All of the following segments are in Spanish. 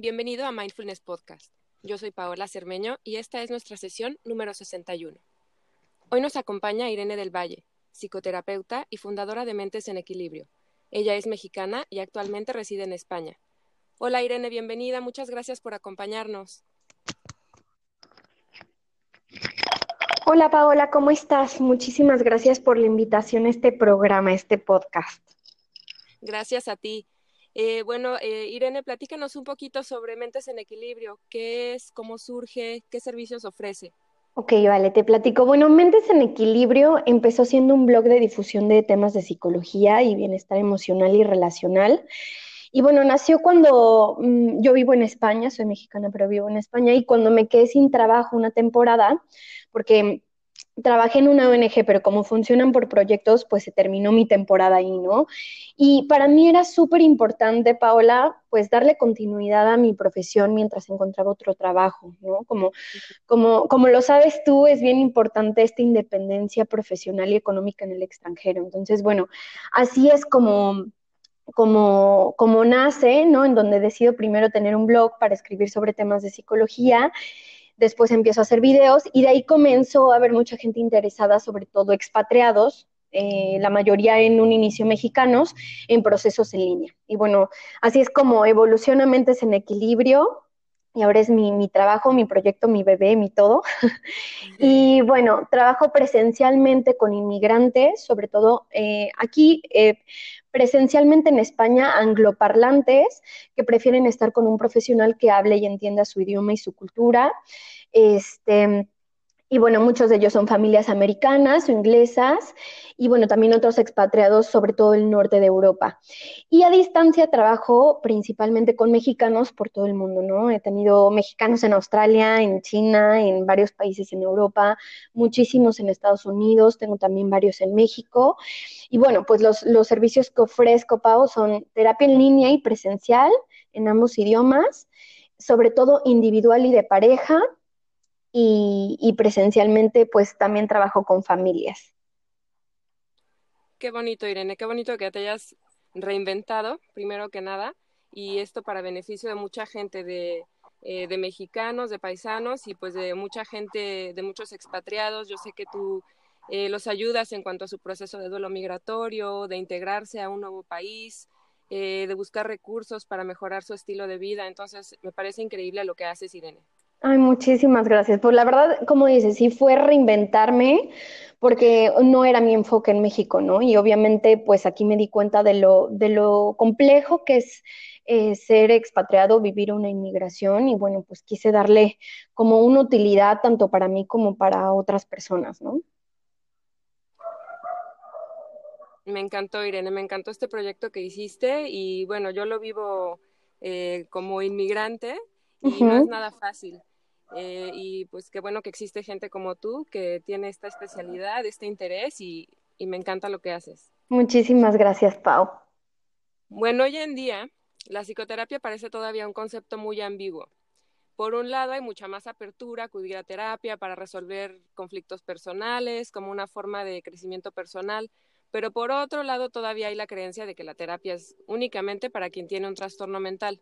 Bienvenido a Mindfulness Podcast. Yo soy Paola Cermeño y esta es nuestra sesión número 61. Hoy nos acompaña Irene del Valle, psicoterapeuta y fundadora de Mentes en Equilibrio. Ella es mexicana y actualmente reside en España. Hola Irene, bienvenida. Muchas gracias por acompañarnos. Hola Paola, ¿cómo estás? Muchísimas gracias por la invitación a este programa, a este podcast. Gracias a ti. Eh, bueno, eh, Irene, platícanos un poquito sobre Mentes en Equilibrio. ¿Qué es? ¿Cómo surge? ¿Qué servicios ofrece? Ok, vale, te platico. Bueno, Mentes en Equilibrio empezó siendo un blog de difusión de temas de psicología y bienestar emocional y relacional. Y bueno, nació cuando mm, yo vivo en España, soy mexicana, pero vivo en España, y cuando me quedé sin trabajo una temporada, porque trabajé en una ONG, pero como funcionan por proyectos, pues se terminó mi temporada ahí, ¿no? Y para mí era súper importante, Paola, pues darle continuidad a mi profesión mientras encontraba otro trabajo, ¿no? Como, como, como lo sabes tú, es bien importante esta independencia profesional y económica en el extranjero. Entonces, bueno, así es como como, como nace, ¿no? En donde decido primero tener un blog para escribir sobre temas de psicología después empiezo a hacer videos y de ahí comenzó a haber mucha gente interesada, sobre todo expatriados, eh, la mayoría en un inicio mexicanos, en procesos en línea. Y bueno, así es como evoluciona Mentes en Equilibrio. Y ahora es mi, trabajo, mi proyecto, mi bebé, mi todo. y bueno, trabajo presencialmente con inmigrantes, sobre todo eh, aquí, eh, presencialmente en España, angloparlantes que prefieren estar con un profesional que hable y entienda su idioma y su cultura. Este, y bueno, muchos de ellos son familias americanas o inglesas y bueno, también otros expatriados, sobre todo el norte de Europa. Y a distancia trabajo principalmente con mexicanos por todo el mundo, ¿no? He tenido mexicanos en Australia, en China, en varios países en Europa, muchísimos en Estados Unidos, tengo también varios en México. Y bueno, pues los, los servicios que ofrezco, Pau, son terapia en línea y presencial en ambos idiomas, sobre todo individual y de pareja y, presencialmente pues también trabajo con familias. Qué bonito, Irene, qué bonito que te hayas reinventado, primero que nada, y esto para beneficio de mucha gente, de, eh, de mexicanos, de paisanos y pues de mucha gente, de muchos expatriados. Yo sé que tú eh, los ayudas en cuanto a su proceso de duelo migratorio, de integrarse a un nuevo país, eh, de buscar recursos para mejorar su estilo de vida. Entonces, me parece increíble lo que haces, Irene. Ay, muchísimas gracias. Pues la verdad, como dices, sí fue reinventarme porque no era mi enfoque en México, ¿no? Y obviamente, pues aquí me di cuenta de lo, de lo complejo que es eh, ser expatriado, vivir una inmigración y bueno, pues quise darle como una utilidad tanto para mí como para otras personas, ¿no? Me encantó, Irene, me encantó este proyecto que hiciste y bueno, yo lo vivo eh, como inmigrante y no es nada fácil. Eh, y pues qué bueno que existe gente como tú que tiene esta especialidad, este interés y, y me encanta lo que haces. Muchísimas gracias, Pau. Bueno, hoy en día la psicoterapia parece todavía un concepto muy ambiguo. Por un lado, hay mucha más apertura a acudir a terapia para resolver conflictos personales como una forma de crecimiento personal, pero por otro lado, todavía hay la creencia de que la terapia es únicamente para quien tiene un trastorno mental.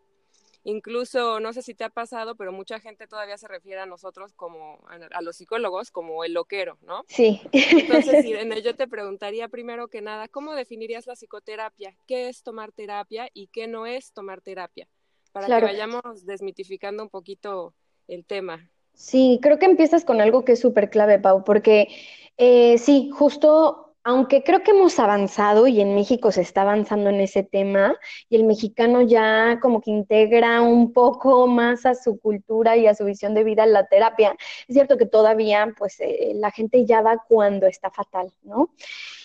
Incluso, no sé si te ha pasado, pero mucha gente todavía se refiere a nosotros como, a, los psicólogos, como el loquero, ¿no? Sí. Entonces, Irene, yo te preguntaría primero que nada, ¿cómo definirías la psicoterapia? ¿Qué es tomar terapia y qué no es tomar terapia? Para que vayamos desmitificando un poquito el tema. Sí, creo que empiezas con algo que es súper clave, Pau, porque eh, sí, justo aunque creo que hemos avanzado y en México se está avanzando en ese tema y el mexicano ya como que integra un poco más a su cultura y a su visión de vida la terapia. Es cierto que todavía pues eh, la gente ya va cuando está fatal, ¿no?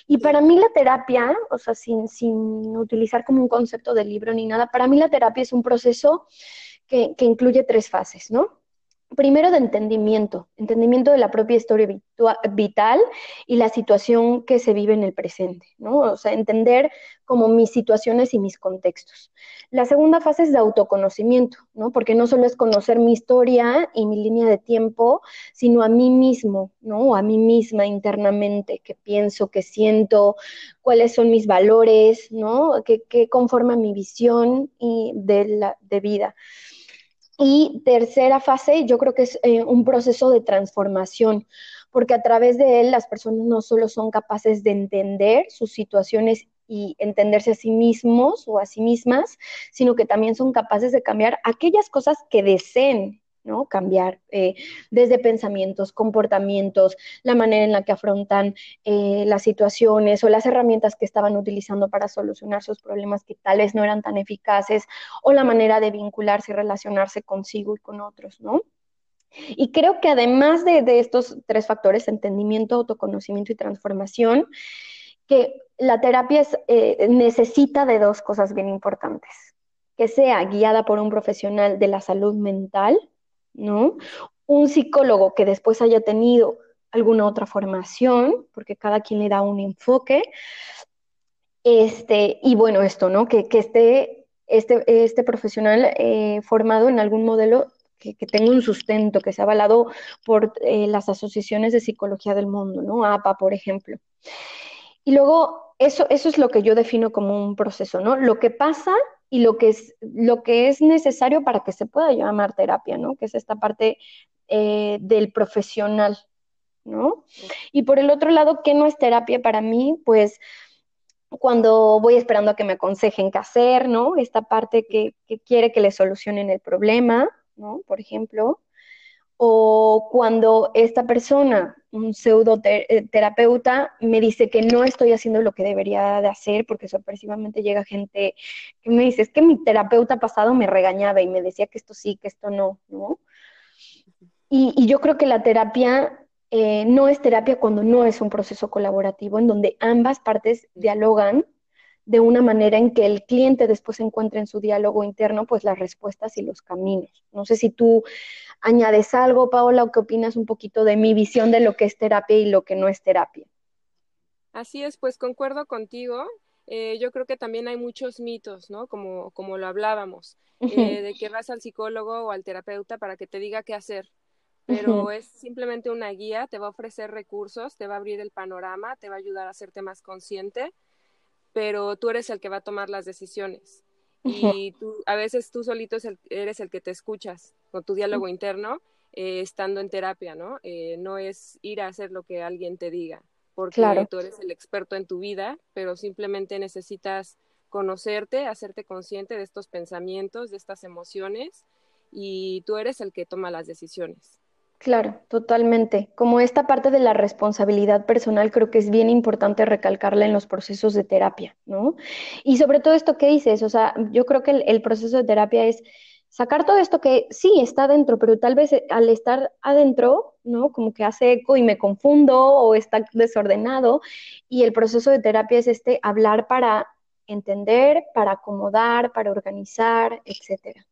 Y para mí la terapia, o sea, sin, sin utilizar como un concepto de libro ni nada, para mí la terapia es un proceso que, que incluye tres fases, ¿no? Primero de entendimiento, entendimiento de la propia historia vital y la situación que se vive en el presente, ¿no? O sea, entender como mis situaciones y mis contextos. La segunda fase es de autoconocimiento, ¿no? Porque no solo es conocer mi historia y mi línea de tiempo, sino a mí mismo, ¿no? O a mí misma internamente, qué pienso, qué siento, cuáles son mis valores, ¿no? ¿Qué, conforma mi visión y de, la, de vida. Y tercera fase, yo creo que es eh, un proceso de transformación, porque a través de él las personas no solo son capaces de entender sus situaciones y entenderse a sí mismos o a sí mismas, sino que también son capaces de cambiar aquellas cosas que deseen ¿no? Cambiar eh, desde pensamientos, comportamientos, la manera en la que afrontan eh, las situaciones o las herramientas que estaban utilizando para solucionar sus problemas que tal vez no eran tan eficaces o la manera de vincularse y relacionarse consigo y con otros, ¿no? Y creo que además de, estos tres factores, entendimiento, autoconocimiento y transformación, que la terapia eh, necesita de dos cosas bien importantes, que sea guiada por un profesional de la salud mental, ¿no? Un psicólogo que después haya tenido alguna otra formación, porque cada quien le da un enfoque. Este, y bueno, esto, ¿no? Que, esté este, este profesional eh, formado en algún modelo que, tenga un sustento, que sea avalado por eh, las asociaciones de psicología del mundo, ¿no? APA, por ejemplo. Y luego, eso, eso es lo que yo defino como un proceso, ¿no? Lo que pasa y lo que es, lo que es necesario para que se pueda llamar terapia, ¿no? Que es esta parte eh, del profesional, ¿no? Y por el otro lado, ¿qué no es terapia para mí? Pues cuando voy esperando a que me aconsejen qué hacer, ¿no? Esta parte que, que quiere que le solucionen el problema, ¿no? Por ejemplo o cuando esta persona, un pseudoterapeuta, me dice que no estoy haciendo lo que debería de hacer, porque sorpresivamente llega gente que me dice, es que mi terapeuta pasado me regañaba y me decía que esto sí, que esto no, ¿no? Y, yo creo que la terapia eh, no es terapia cuando no es un proceso colaborativo, en donde ambas partes dialogan de una manera en que el cliente después encuentre en su diálogo interno pues las respuestas y los caminos. No sé si tú añades algo, Paola, o qué opinas un poquito de mi visión de lo que es terapia y lo que no es terapia. Así es, pues concuerdo contigo. Eh, yo creo que también hay muchos mitos, ¿no? Como, como lo hablábamos, eh, de que vas al psicólogo o al terapeuta para que te diga qué hacer, pero es simplemente una guía, te va a ofrecer recursos, te va a abrir el panorama, te va a ayudar a hacerte más consciente pero tú eres el que va a tomar las decisiones. Y tú, a veces tú solito eres el que te escuchas con tu diálogo interno, eh, estando en terapia, ¿no? Eh, no es ir a hacer lo que alguien te diga, porque tú eres el experto en tu vida, pero simplemente necesitas conocerte, hacerte consciente de estos pensamientos, de estas emociones, y tú eres el que toma las decisiones. Claro, totalmente. Como esta parte de la responsabilidad personal creo que es bien importante recalcarla en los procesos de terapia, ¿no? Y sobre todo esto que dices, o sea, yo creo que el, proceso de terapia es sacar todo esto que sí está adentro, pero tal vez eh, al estar adentro, ¿no? Como que hace eco y me confundo o está desordenado. Y el proceso de terapia es este hablar para entender, para acomodar, para organizar, etcétera.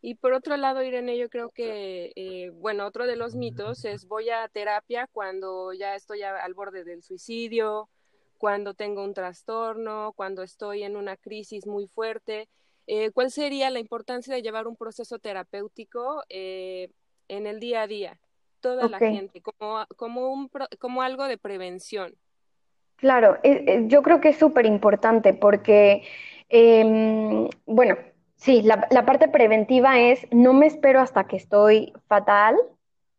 Y por otro lado, Irene, yo creo que, eh, bueno, otro de los mitos es voy a terapia cuando ya estoy al borde del suicidio, cuando tengo un trastorno, cuando estoy en una crisis muy fuerte. Eh, ¿Cuál sería la importancia de llevar un proceso terapéutico eh, en el día a día? Toda la gente, como, como, un, como algo de prevención. Claro, yo creo que es súper importante porque, em, bueno, Sí, la, parte preventiva es no me espero hasta que estoy fatal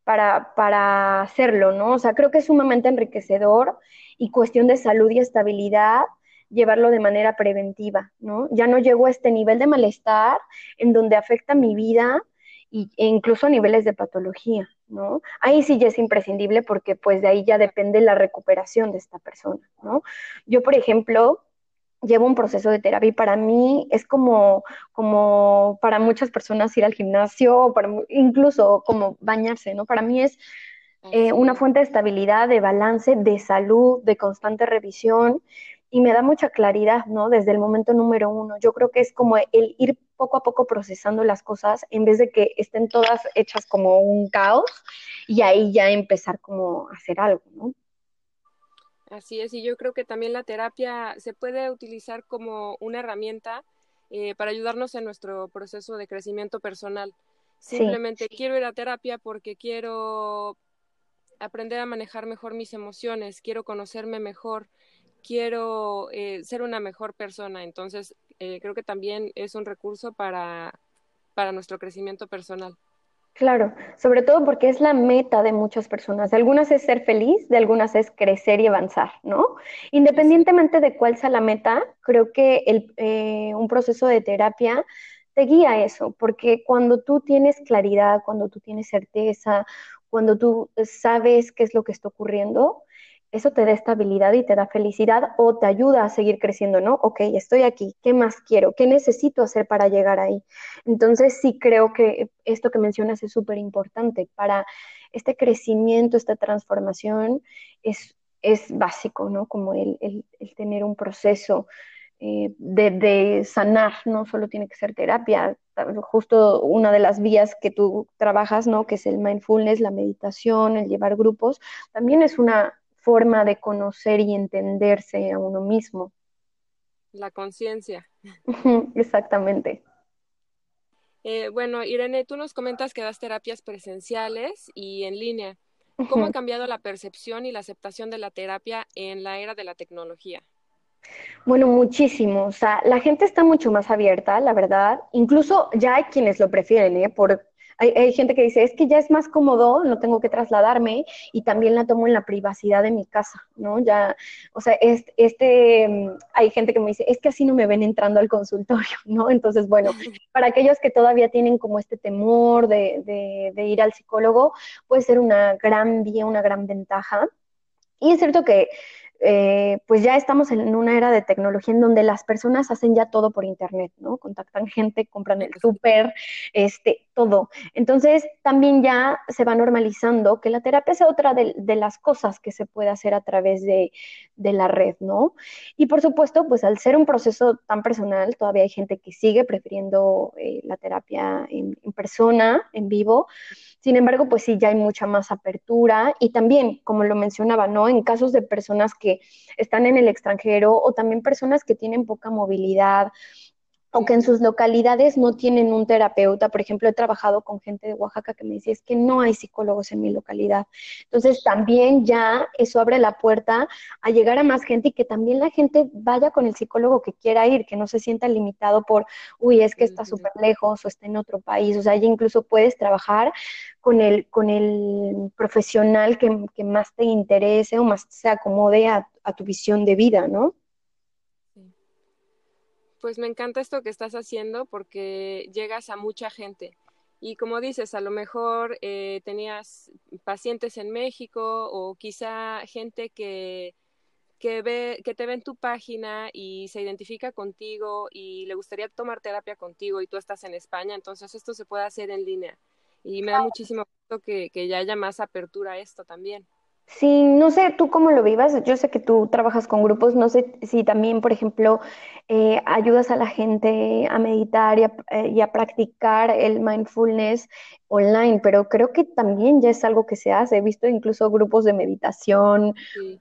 para, para hacerlo, ¿no? O sea, creo que es sumamente enriquecedor y cuestión de salud y estabilidad llevarlo de manera preventiva, ¿no? Ya no llego a este nivel de malestar en donde afecta mi vida e incluso a niveles de patología, ¿no? Ahí sí ya es imprescindible porque pues de ahí ya depende la recuperación de esta persona, ¿no? Yo, por ejemplo, llevo un proceso de terapia y para mí es como, como para muchas personas ir al gimnasio, para, incluso como bañarse, ¿no? Para mí es eh, una fuente de estabilidad, de balance, de salud, de constante revisión y me da mucha claridad, ¿no? Desde el momento número uno. Yo creo que es como el ir poco a poco procesando las cosas en vez de que estén todas hechas como un caos y ahí ya empezar como a hacer algo, ¿no? Así es, y yo creo que también la terapia se puede utilizar como una herramienta eh, para ayudarnos en nuestro proceso de crecimiento personal. Simplemente quiero ir a terapia porque quiero aprender a manejar mejor mis emociones, quiero conocerme mejor, quiero eh, ser una mejor persona. Entonces, eh, creo que también es un recurso para, para nuestro crecimiento personal. Claro, sobre todo porque es la meta de muchas personas. De algunas es ser feliz, de algunas es crecer y avanzar, ¿no? Independientemente de cuál sea la meta, creo que el, eh, un proceso de terapia te guía a eso, porque cuando tú tienes claridad, cuando tú tienes certeza, cuando tú sabes qué es lo que está ocurriendo, eso te da estabilidad y te da felicidad o te ayuda a seguir creciendo, ¿no? Ok, estoy aquí, ¿qué más quiero? ¿Qué necesito hacer para llegar ahí? Entonces sí creo que esto que mencionas es súper importante. Para este crecimiento, esta transformación es, es básico, ¿no? Como el, el, tener un proceso eh, de, de, sanar, no solo tiene que ser terapia, justo una de las vías que tú trabajas, ¿no? Que es el mindfulness, la meditación, el llevar grupos, también es una forma de conocer y entenderse a uno mismo. La conciencia. Exactamente. Eh, bueno, Irene, tú nos comentas que das terapias presenciales y en línea. ¿Cómo ha cambiado la percepción y la aceptación de la terapia en la era de la tecnología? Bueno, muchísimo. O sea, la gente está mucho más abierta, la verdad. Incluso ya hay quienes lo prefieren, ¿eh? Por hay, gente que dice, es que ya es más cómodo, no tengo que trasladarme y también la tomo en la privacidad de mi casa, ¿no? Ya, o sea, este, este, hay gente que me dice, es que así no me ven entrando al consultorio, ¿no? Entonces, bueno, para aquellos que todavía tienen como este temor de, de, de ir al psicólogo, puede ser una gran vía, una gran ventaja. Y es cierto que eh, pues ya estamos en una era de tecnología en donde las personas hacen ya todo por internet, ¿no? Contactan gente, compran el súper, este, todo. Entonces, también ya se va normalizando que la terapia sea otra de, las cosas que se puede hacer a través de, la red, ¿no? Y por supuesto, pues al ser un proceso tan personal, todavía hay gente que sigue prefiriendo eh, la terapia en, en persona, en vivo. Sin embargo, pues sí, ya hay mucha más apertura y también, como lo mencionaba, ¿no? En casos de personas que están en el extranjero o también personas que tienen poca movilidad o que en sus localidades no tienen un terapeuta. Por ejemplo, he trabajado con gente de Oaxaca que me dice, es que no hay psicólogos en mi localidad. Entonces, también ya eso abre la puerta a llegar a más gente y que también la gente vaya con el psicólogo que quiera ir, que no se sienta limitado por, uy, es que está súper lejos o está en otro país. O sea, ya incluso puedes trabajar con el, con el profesional que, que más te interese o más se acomode a, a tu visión de vida, ¿no? Pues me encanta esto que estás haciendo porque llegas a mucha gente. Y como dices, a lo mejor eh, tenías pacientes en México o quizá gente que, que, ve, que te ve en tu página y se identifica contigo y le gustaría tomar terapia contigo y tú estás en España, entonces esto se puede hacer en línea. Y me da muchísimo gusto que, que ya haya más apertura a esto también. Sí, no sé tú cómo lo vivas. Yo sé que tú trabajas con grupos. No sé si también, por ejemplo, eh, ayudas a la gente a meditar eh, y a, practicar el mindfulness online, pero creo que también ya es algo que se hace. He visto incluso grupos de meditación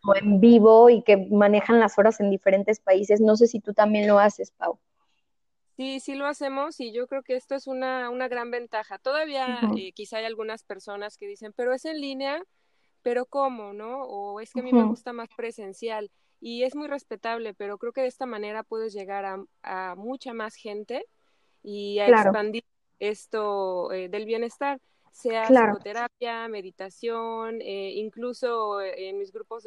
o en vivo y que manejan las horas en diferentes países. No sé si tú también lo haces, Pau. Sí, sí lo hacemos y yo creo que esto es una, una gran ventaja. Todavía eh, quizá hay algunas personas que dicen, pero es en línea pero ¿cómo, no? O es que a mí me gusta más presencial y es muy respetable, pero creo que de esta manera puedes llegar a, mucha más gente y a expandir esto eh, del bienestar, sea psicoterapia, meditación, eh, incluso eh, en mis grupos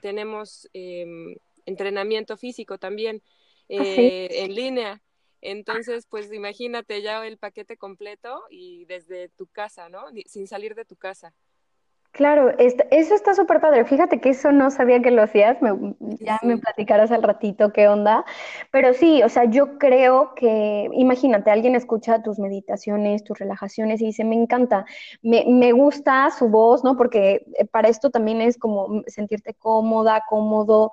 tenemos em, entrenamiento físico también ¿Ah, en línea. Entonces, pues imagínate ya el paquete completo y desde tu casa, ¿no? Sin salir de tu casa. Claro, eso está súper padre. Fíjate que eso no sabía que lo hacías, ya me platicarás al ratito qué onda. Pero sí, o sea, yo creo que, imagínate, alguien escucha tus meditaciones, tus relajaciones y dice, me encanta, me, me gusta su voz, ¿no? Porque eh, para esto también es como sentirte cómoda, cómodo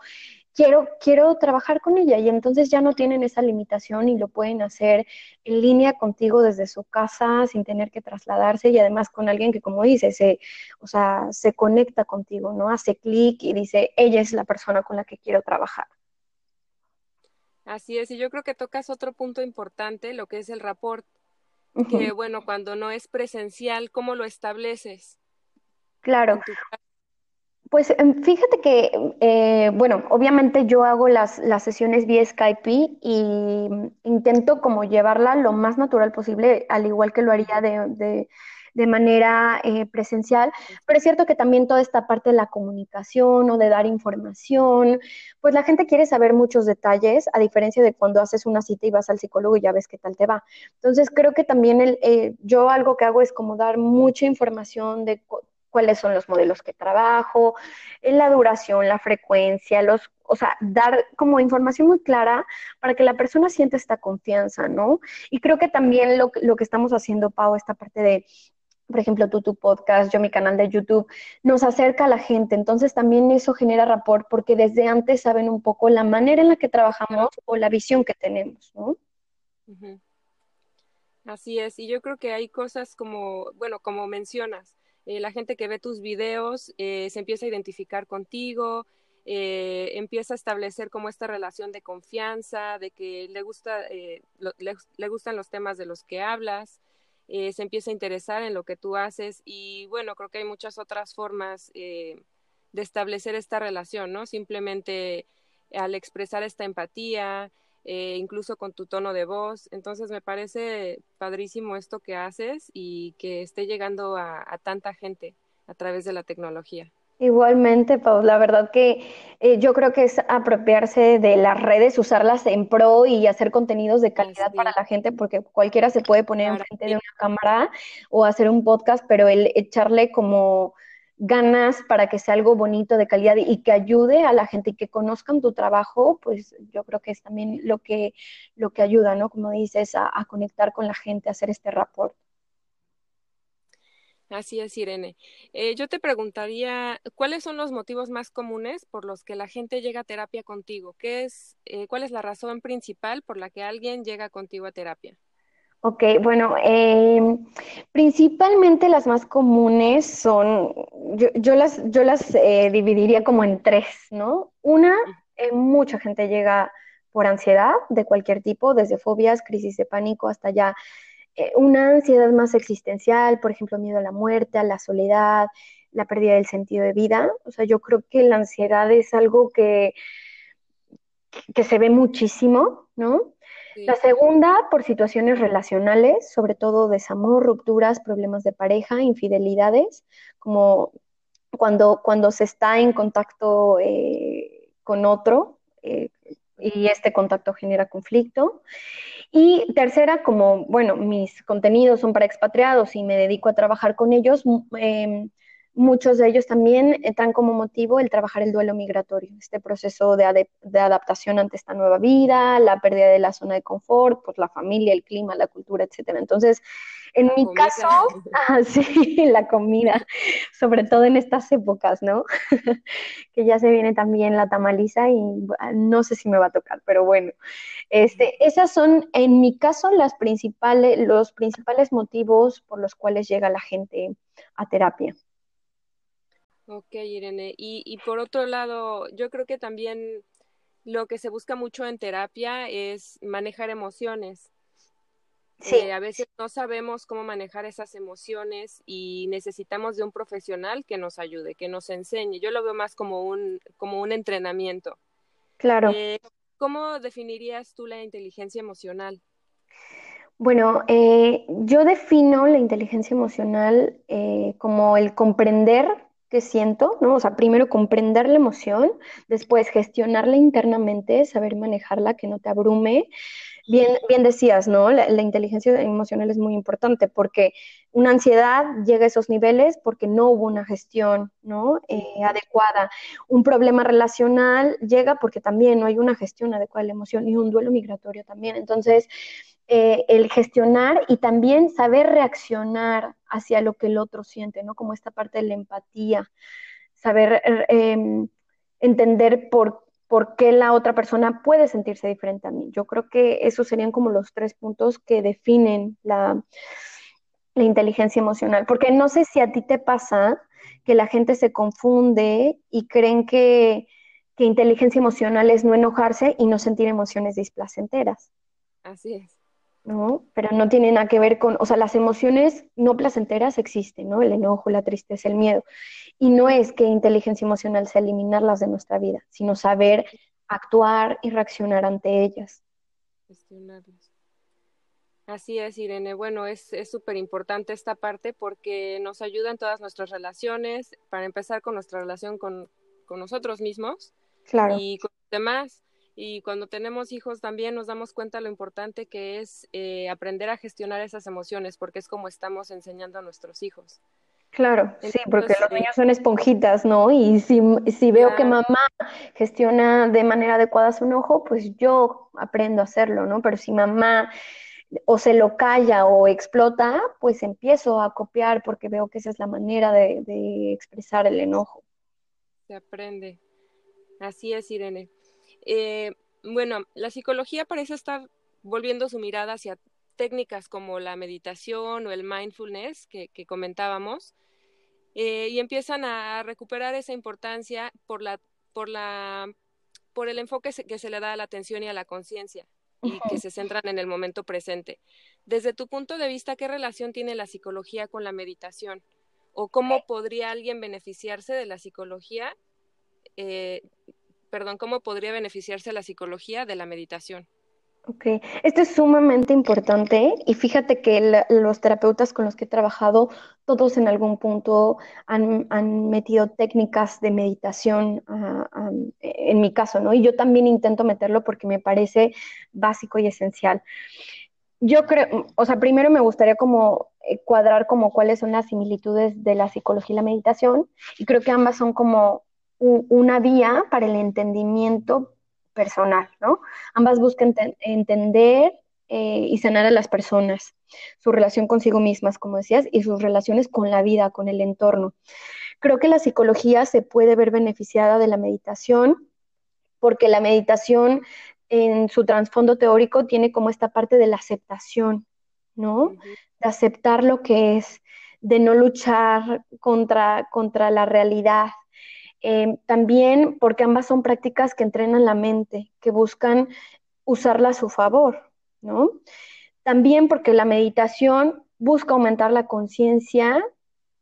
quiero, quiero trabajar con ella y entonces ya no tienen esa limitación y lo pueden hacer en línea contigo desde su casa sin tener que trasladarse y además con alguien que como dice, se, o sea, se conecta contigo, ¿no? Hace clic y dice, ella es la persona con la que quiero trabajar. Así es, y yo creo que tocas otro punto importante, lo que es el rapport, que bueno, cuando no es presencial, ¿cómo lo estableces? Claro. Pues em, fíjate que, eh, bueno, obviamente yo hago las, las sesiones vía Skype y intento como llevarla lo más natural posible, al igual que lo haría de, de, manera eh, presencial, pero es cierto que también toda esta parte de la comunicación o de dar información, pues la gente quiere saber muchos detalles, a diferencia de cuando haces una cita y vas al psicólogo y ya ves qué tal te va. Entonces creo que también el, eh, yo algo que hago es como dar mucha información de cuáles son los modelos que trabajo, la duración, la frecuencia, los, o sea, dar como información muy clara para que la persona sienta esta confianza, ¿no? Y creo que también lo, lo que estamos haciendo, Pau, esta parte de por ejemplo, tú tu podcast, yo mi canal de YouTube, nos acerca a la gente. Entonces también eso genera rapport porque desde antes saben un poco la manera en la que trabajamos o la visión que tenemos, ¿no? Así es, y yo creo que hay cosas como, bueno, como mencionas, eh, la gente que ve tus videos eh, se empieza a identificar contigo, eh, empieza a establecer como esta relación de confianza, de que le, gusta, le, gustan los temas de los que hablas, se empieza a interesar en lo que tú haces y bueno, creo que hay muchas otras formas de establecer esta relación, ¿no? Simplemente al expresar esta empatía, eh, incluso con tu tono de voz. Entonces me parece padrísimo esto que haces y que esté llegando a, tanta gente a través de la tecnología. Igualmente, Pau, la verdad que eh, yo creo que es apropiarse de las redes, usarlas en pro y hacer contenidos de calidad para la gente, porque cualquiera se puede poner enfrente de una cámara o hacer un podcast, pero el echarle como ganas para que sea algo bonito, de calidad y que ayude a la gente y que conozcan tu trabajo, pues yo creo que es también lo que, lo que ayuda, ¿no? Como dices, a, conectar con la gente, a hacer este rapport. Así es, Irene. Eh, yo te preguntaría, ¿cuáles son los motivos más comunes por los que la gente llega a terapia contigo? ¿Qué es, eh, ¿Cuál es la razón principal por la que alguien llega contigo a terapia? Ok, bueno, em, principalmente las más comunes son, yo, las, yo las eh, dividiría como en tres, ¿no? Una, eh, mucha gente llega por ansiedad de cualquier tipo, desde fobias, crisis de pánico, hasta ya eh, una ansiedad más existencial, por ejemplo, miedo a la muerte, a la soledad, la pérdida del sentido de vida. O sea, yo creo que la ansiedad es algo que, que se ve muchísimo, ¿no? La segunda, por situaciones relacionales, sobre todo desamor, rupturas, problemas de pareja, infidelidades, como cuando, cuando se está en contacto eh, con otro eh, y este contacto genera conflicto. Y tercera, como, bueno, mis contenidos son para expatriados y me dedico a trabajar con ellos, eh, Muchos de ellos también traen como motivo el trabajar el duelo migratorio, este proceso de, adaptación ante esta nueva vida, la pérdida de la zona de confort, pues la familia, el clima, la cultura, etcétera. Entonces, en mi caso, ah, sí, la comida, sobre todo en estas épocas, ¿no? que ya se viene también la tamaliza y no sé si me va a tocar, pero bueno, este, esas son, en mi caso, las principales, los principales motivos por los cuales llega la gente a terapia. Ok, Irene. Y, y por otro lado, yo creo que también lo que se busca mucho en terapia es manejar emociones. Sí. Eh, a veces no sabemos cómo manejar esas emociones y necesitamos de un profesional que nos ayude, que nos enseñe. Yo lo veo más como un, como un entrenamiento. Claro. Eh, ¿Cómo definirías tú la inteligencia emocional? Bueno, eh, yo defino la inteligencia emocional como el comprender que siento, ¿no? O sea, primero comprender la emoción, después gestionarla internamente, saber manejarla, que no te abrume. Bien, bien decías, ¿no? La, inteligencia emocional es muy importante porque una ansiedad llega a esos niveles porque no hubo una gestión, ¿no? Eh, adecuada. Un problema relacional llega porque también no hay una gestión adecuada de la emoción y un duelo migratorio también. Entonces, eh, el gestionar y también saber reaccionar hacia lo que el otro siente, ¿no? Como esta parte de la empatía, saber em, entender por, por qué la otra persona puede sentirse diferente a mí. Yo creo que esos serían como los tres puntos que definen la, la inteligencia emocional, porque no sé si a ti te pasa que la gente se confunde y creen que, que inteligencia emocional es no enojarse y no sentir emociones displacenteras. Así es. ¿No? Pero no tiene nada que ver con, o sea, las emociones no placenteras existen, ¿no? El enojo, la tristeza, el miedo. Y no es que inteligencia emocional sea eliminarlas de nuestra vida, sino saber actuar y reaccionar ante ellas. Gestionarlas. Así es, Irene. Bueno, es súper importante esta parte porque nos ayuda en todas nuestras relaciones, para empezar con nuestra relación con, con nosotros mismos claro. y con los demás. Y cuando tenemos hijos también nos damos cuenta lo importante que es eh, aprender a gestionar esas emociones, porque es como estamos enseñando a nuestros hijos. Claro, sí, porque los niños son esponjitas, ¿no? Y si, si veo que mamá gestiona de manera adecuada su enojo, pues yo aprendo a hacerlo, ¿no? Pero si mamá o se lo calla o explota, pues empiezo a copiar porque veo que esa es la manera de, expresar el enojo. Se aprende. Así es, Irene. Eh, bueno, la psicología parece estar volviendo su mirada hacia técnicas como la meditación o el mindfulness que, comentábamos, eh, y empiezan a recuperar esa importancia por la, por la, por el enfoque que se le da a la atención y a la conciencia y que se centran en el momento presente. Desde tu punto de vista, ¿qué relación tiene la psicología con la meditación? ¿O cómo podría alguien beneficiarse de la psicología? Eh, perdón, ¿cómo podría beneficiarse la psicología de la meditación? Ok, esto es sumamente importante y fíjate que los terapeutas con los que he trabajado, todos en algún punto han, metido técnicas de meditación en mi caso, ¿no? Y yo también intento meterlo porque me parece básico y esencial. Yo creo, o sea, primero me gustaría como eh, cuadrar como cuáles son las similitudes de la psicología y la meditación y creo que ambas son como una vía para el entendimiento personal, ¿no? Ambas buscan entender eh, y sanar a las personas, su relación consigo mismas, como decías, y sus relaciones con la vida, con el entorno. Creo que la psicología se puede ver beneficiada de la meditación porque la meditación en su trasfondo teórico tiene como esta parte de la aceptación, ¿no? De aceptar lo que es, de no luchar contra, contra la realidad, eh, también porque ambas son prácticas que entrenan la mente, que buscan usarla a su favor, ¿no? También porque la meditación busca aumentar la conciencia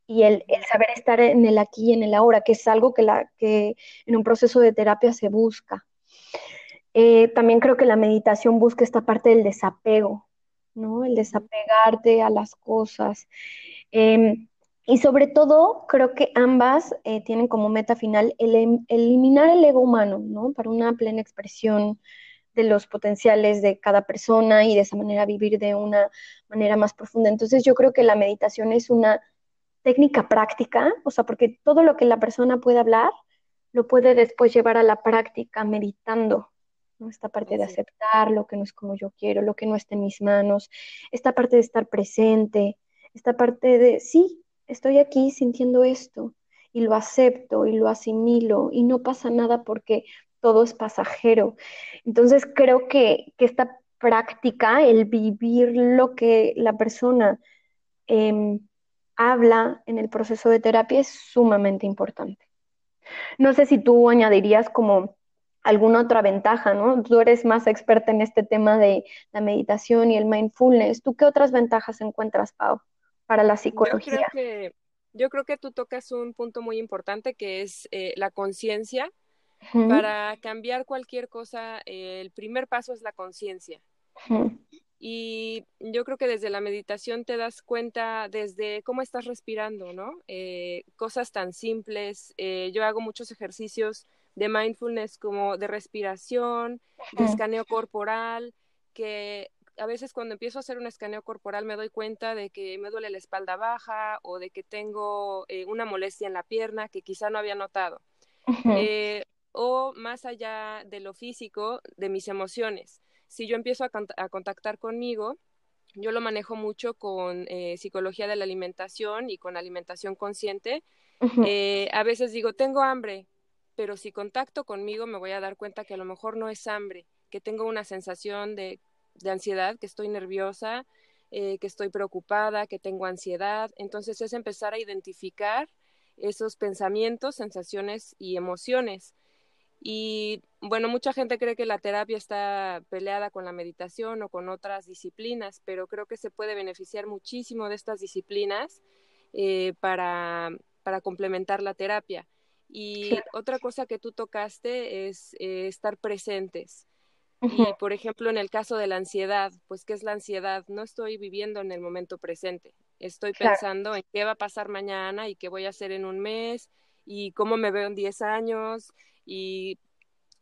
y el, saber estar en el aquí y en el ahora, que es algo que, la, que en un proceso de terapia se busca. Eh, también creo que la meditación busca esta parte del desapego, ¿no? El desapegarte a las cosas. Em, y sobre todo, creo que ambas eh, tienen como meta final el, eliminar el ego humano, ¿no? Para una plena expresión de los potenciales de cada persona y de esa manera vivir de una manera más profunda. Entonces yo creo que la meditación es una técnica práctica, o sea, porque todo lo que la persona puede hablar, lo puede después llevar a la práctica meditando, ¿no? Esta parte de aceptar lo que no es como yo quiero, lo que no está en mis manos, esta parte de estar presente, esta parte de, sí, estoy aquí sintiendo esto y lo acepto y lo asimilo y no pasa nada porque todo es pasajero. Entonces creo que, esta práctica, el vivir lo que la persona em, habla en el proceso de terapia es sumamente importante. No sé si tú añadirías como alguna otra ventaja, ¿no? Tú eres más experta en este tema de la meditación y el mindfulness. ¿Tú qué otras ventajas encuentras, Pau? Para la psicología. Yo creo que, yo creo que tú tocas un punto muy importante que es eh, la conciencia. Para cambiar cualquier cosa, eh, el primer paso es la conciencia. Y yo creo que desde la meditación te das cuenta desde cómo estás respirando, ¿no? Eh, cosas tan simples. yo hago muchos ejercicios de mindfulness como de respiración, de escaneo corporal, que a veces cuando empiezo a hacer un escaneo corporal me doy cuenta de que me duele la espalda baja o de que tengo eh, una molestia en la pierna que quizá no había notado. Eh, o más allá de lo físico, de mis emociones. Si yo empiezo a, contactar conmigo, yo lo manejo mucho con eh, psicología de la alimentación y con alimentación consciente. a veces digo, tengo hambre, pero si contacto conmigo me voy a dar cuenta que a lo mejor no es hambre, que tengo una sensación de de ansiedad, que estoy nerviosa, eh, que estoy preocupada, que tengo ansiedad. Entonces es empezar a identificar esos pensamientos, sensaciones y emociones. Y bueno, mucha gente cree que la terapia está peleada con la meditación o con otras disciplinas, pero creo que se puede beneficiar muchísimo de estas disciplinas eh, para, para complementar la terapia. Y otra cosa que tú tocaste es eh, estar presentes. Y, por ejemplo, en el caso de la ansiedad, pues, ¿qué es la ansiedad? No estoy viviendo en el momento presente. Estoy pensando en qué va a pasar mañana y qué voy a hacer en un mes y cómo me veo en 10 años y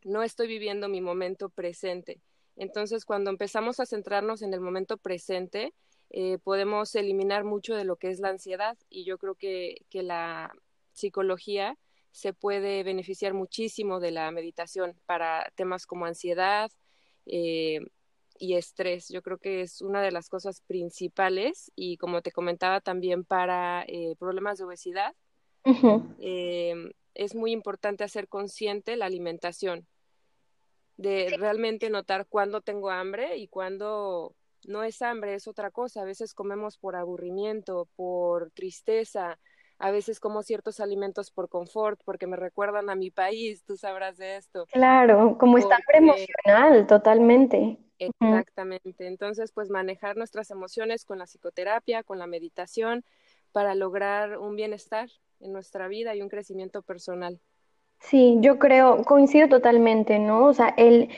no estoy viviendo mi momento presente. Entonces, cuando empezamos a centrarnos en el momento presente, eh, podemos eliminar mucho de lo que es la ansiedad y yo creo que, que la psicología se puede beneficiar muchísimo de la meditación para temas como ansiedad eh, y estrés. Yo creo que es una de las cosas principales y como te comentaba también para eh, problemas de obesidad, eh, es muy importante hacer consciente la alimentación, de realmente notar cuándo tengo hambre y cuándo no es hambre, es otra cosa. A veces comemos por aburrimiento, por tristeza, a veces como ciertos alimentos por confort, porque me recuerdan a mi país, tú sabrás de esto. Claro, como está emocional, totalmente. Exactamente. Entonces, pues manejar nuestras emociones con la psicoterapia, con la meditación, para lograr un bienestar en nuestra vida y un crecimiento personal. Sí, yo creo, coincido totalmente, ¿no? O sea, el,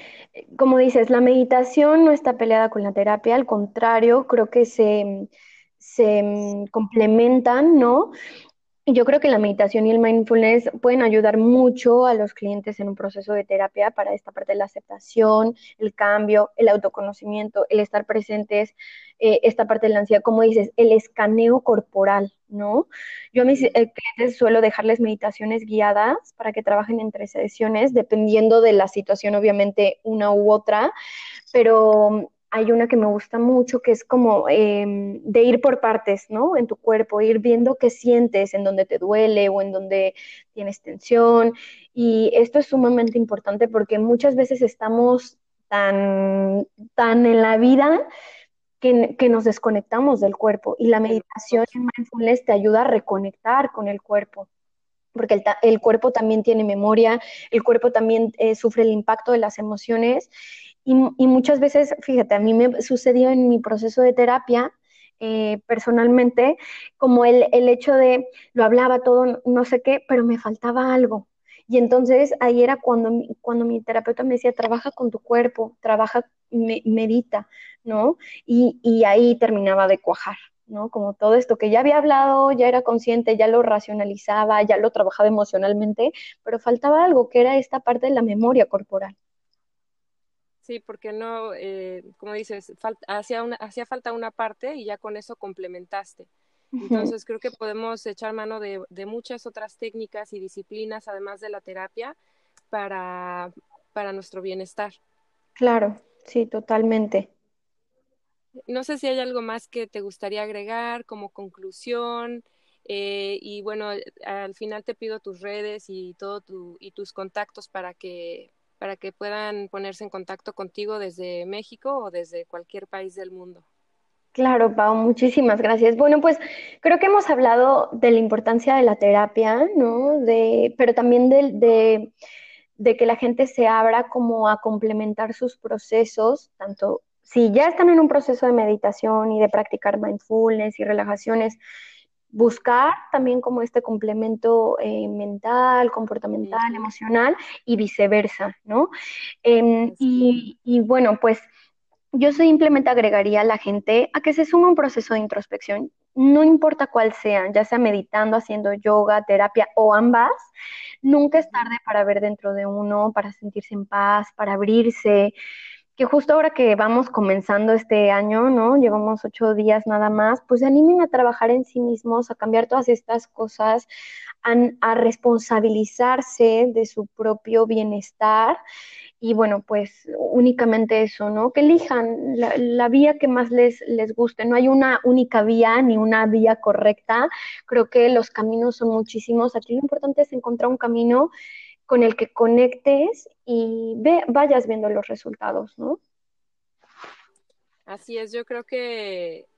como dices, la meditación no está peleada con la terapia, al contrario, creo que se, se mm, complementan, ¿no? Yo creo que la meditación y el mindfulness pueden ayudar mucho a los clientes en un proceso de terapia para esta parte de la aceptación, el cambio, el autoconocimiento, el estar presentes, eh, esta parte de la ansiedad, como dices, el escaneo corporal, ¿no? Yo a mis eh, clientes suelo dejarles meditaciones guiadas para que trabajen entre sesiones, dependiendo de la situación, obviamente, una u otra, pero hay una que me gusta mucho que es como em, de ir por partes, ¿no? En tu cuerpo, ir viendo qué sientes, en donde te duele o en donde tienes tensión. Y esto es sumamente importante porque muchas veces estamos tan, tan en la vida que, que nos desconectamos del cuerpo. Y la meditación y mindfulness te ayuda a reconectar con el cuerpo porque el, el, cuerpo también tiene memoria, el cuerpo también eh, sufre el impacto de las emociones y, muchas veces, fíjate, a mí me sucedió en mi proceso de terapia, eh, personalmente, como el, el, hecho de, lo hablaba todo, no sé qué, pero me faltaba algo. Y entonces ahí era cuando, cuando mi terapeuta me decía, trabaja con tu cuerpo, trabaja, medita, ¿no? Y, y ahí terminaba de cuajar. ¿no? Como todo esto que ya había hablado, ya era consciente, ya lo racionalizaba, ya lo trabajaba emocionalmente, pero faltaba algo que era esta parte de la memoria corporal. Sí, porque no, eh, como dices, hacía, una, hacía falta una parte y ya con eso complementaste. Entonces creo que podemos echar mano de, de, muchas otras técnicas y disciplinas, además de la terapia, para, para nuestro bienestar. Claro, sí, totalmente. No sé si hay algo más que te gustaría agregar como conclusión. Eh, y bueno, al final te pido tus redes y todo tu, y tus contactos para que para que puedan ponerse en contacto contigo desde México o desde cualquier país del mundo. Claro, Pau, muchísimas gracias. Bueno, pues creo que hemos hablado de la importancia de la terapia, ¿no? De, pero también de, de, de que la gente se abra como a complementar sus procesos, tanto si ya están en un proceso de meditación y de practicar mindfulness y relajaciones, buscar también como este complemento eh, mental, comportamental, emocional y viceversa, ¿no? Em, y, y, bueno, pues yo simplemente agregaría a la gente a que se suma un proceso de introspección, no importa cuál sea, ya sea meditando, haciendo yoga, terapia o ambas, nunca es tarde para ver dentro de uno, para sentirse en paz, para abrirse que justo ahora que vamos comenzando este año, ¿no? Llevamos ocho días nada más, pues se animen a trabajar en sí mismos, a cambiar todas estas cosas, a, responsabilizarse de su propio bienestar y bueno, pues únicamente eso, ¿no? Que elijan la, la, vía que más les, les guste. No hay una única vía ni una vía correcta. Creo que los caminos son muchísimos. Aquí lo importante es encontrar un camino con el que conectes y ve, vayas viendo los resultados, ¿no? Así es, yo creo que,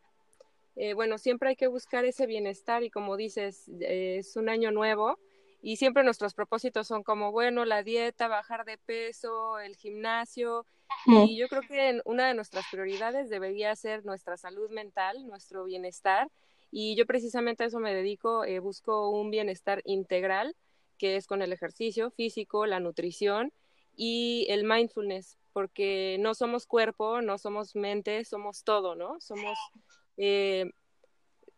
eh, bueno, siempre hay que buscar ese bienestar y como dices, es un año nuevo y siempre nuestros propósitos son como, bueno, la dieta, bajar de peso, el gimnasio. Y yo creo que una de nuestras prioridades debería ser nuestra salud mental, nuestro bienestar. Y yo precisamente a eso me dedico, eh, busco un bienestar integral, que es con el ejercicio físico, la nutrición y el mindfulness, porque no somos cuerpo, no somos mente, somos todo, ¿no? Somos eh,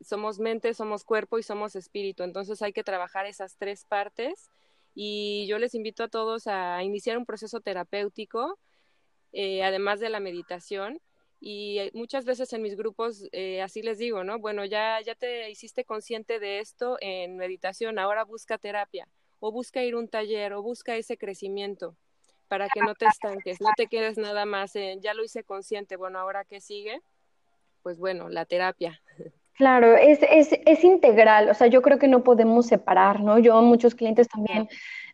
somos mente, somos cuerpo y somos espíritu. Entonces hay que trabajar esas tres partes y yo les invito a todos a iniciar un proceso terapéutico, eh, además de la meditación. Y eh, muchas veces en mis grupos eh, así les digo, ¿no? Bueno, ya, ya te hiciste consciente de esto en meditación, ahora busca terapia o busca ir a un taller o busca ese crecimiento para que no te estanques, no te quedes nada más en, ya lo hice consciente, bueno, ahora qué sigue, pues bueno, la terapia. Claro, es, es, es, integral, o sea, yo creo que no podemos separar, ¿no? Yo muchos clientes también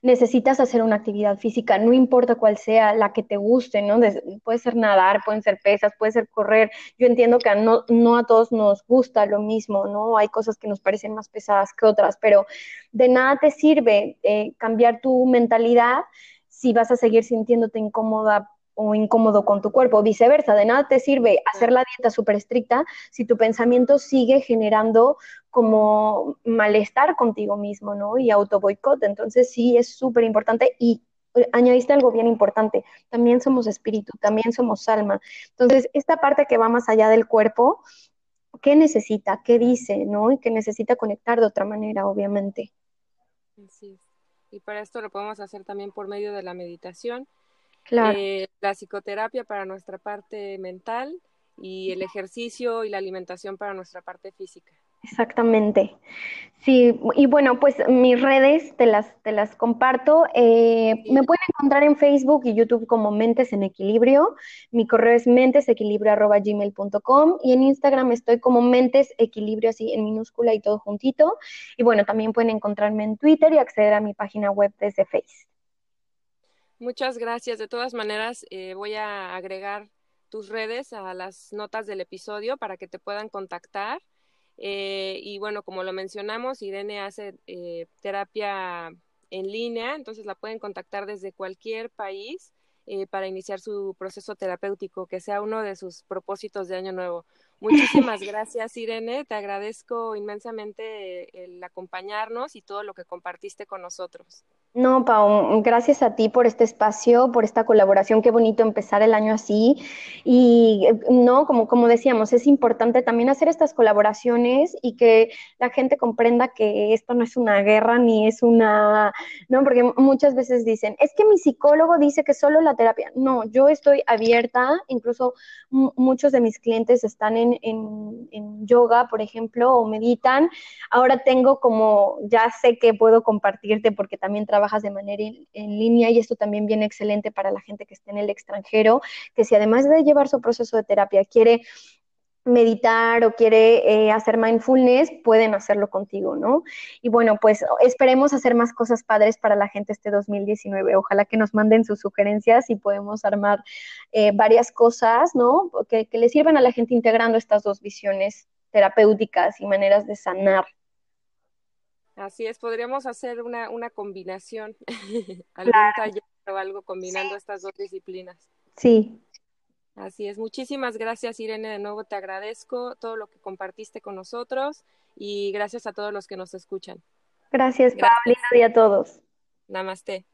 necesitas hacer una actividad física, no importa cuál sea, la que te guste, ¿no? puede ser nadar, pueden ser pesas, puede ser correr. Yo entiendo que no, no a todos nos gusta lo mismo, ¿no? Hay cosas que nos parecen más pesadas que otras, pero de nada te sirve eh, cambiar tu mentalidad si vas a seguir sintiéndote incómoda o incómodo con tu cuerpo. Viceversa, de nada te sirve hacer la dieta súper estricta si tu pensamiento sigue generando como malestar contigo mismo, ¿no? Y auto boicot. Entonces sí es súper importante y eh, añadiste algo bien importante, también somos espíritu, también somos alma. Entonces, esta parte que va más allá del cuerpo, ¿qué necesita? ¿Qué dice? ¿No? Y que necesita conectar de otra manera, obviamente. Sí. Y para esto lo podemos hacer también por medio de la meditación eh, la psicoterapia para nuestra parte mental y el ejercicio y la alimentación para nuestra parte física. Exactamente. Sí, y bueno, pues mis redes te las, te las comparto. Eh, me pueden encontrar en Facebook y YouTube como Mentes en Equilibrio. Mi correo es mentesequilibrio.gmail.com y en Instagram estoy como Mentes Equilibrio, así en minúscula y todo juntito. Y bueno, también pueden encontrarme en Twitter y acceder a mi página web desde Facebook. Muchas gracias. De todas maneras, eh, voy a agregar tus redes a las notas del episodio para que te puedan contactar. Eh, y bueno, como lo mencionamos, Irene hace eh, terapia en línea, entonces la pueden contactar desde cualquier país para iniciar su proceso terapéutico, que sea uno de sus propósitos de año nuevo. Muchísimas gracias, Irene. Te agradezco inmensamente el acompañarnos y todo lo que compartiste con nosotros. No, Pau, gracias a ti por este espacio, por esta colaboración. Qué bonito empezar el año así. Y no, como, como decíamos, es importante también hacer estas colaboraciones y que la gente comprenda que esto no es una guerra ni es una, no, porque muchas veces dicen, es que mi psicólogo dice que solo la terapia. No, yo estoy abierta, incluso muchos de mis clientes están en en, yoga, por ejemplo, o meditan. Ahora tengo como, ya sé que puedo compartirte porque también trabajas de manera en, línea y esto también viene excelente para la gente que está en el extranjero, que si además de llevar su proceso de terapia quiere meditar o quiere eh, hacer mindfulness, pueden hacerlo contigo, ¿no? Y bueno, pues esperemos hacer más cosas padres para la gente este 2019. Ojalá que nos manden sus sugerencias y podemos armar eh, varias cosas, ¿no? Que, que le sirvan a la gente integrando estas dos visiones terapéuticas y maneras de sanar. Así es, podríamos hacer una, una combinación, algún taller o algo combinando estas dos disciplinas. Sí, Así es, muchísimas gracias Irene, de nuevo te agradezco todo lo que compartiste con nosotros y gracias a todos los que nos escuchan. Gracias, Paulina, y a todos. Namaste.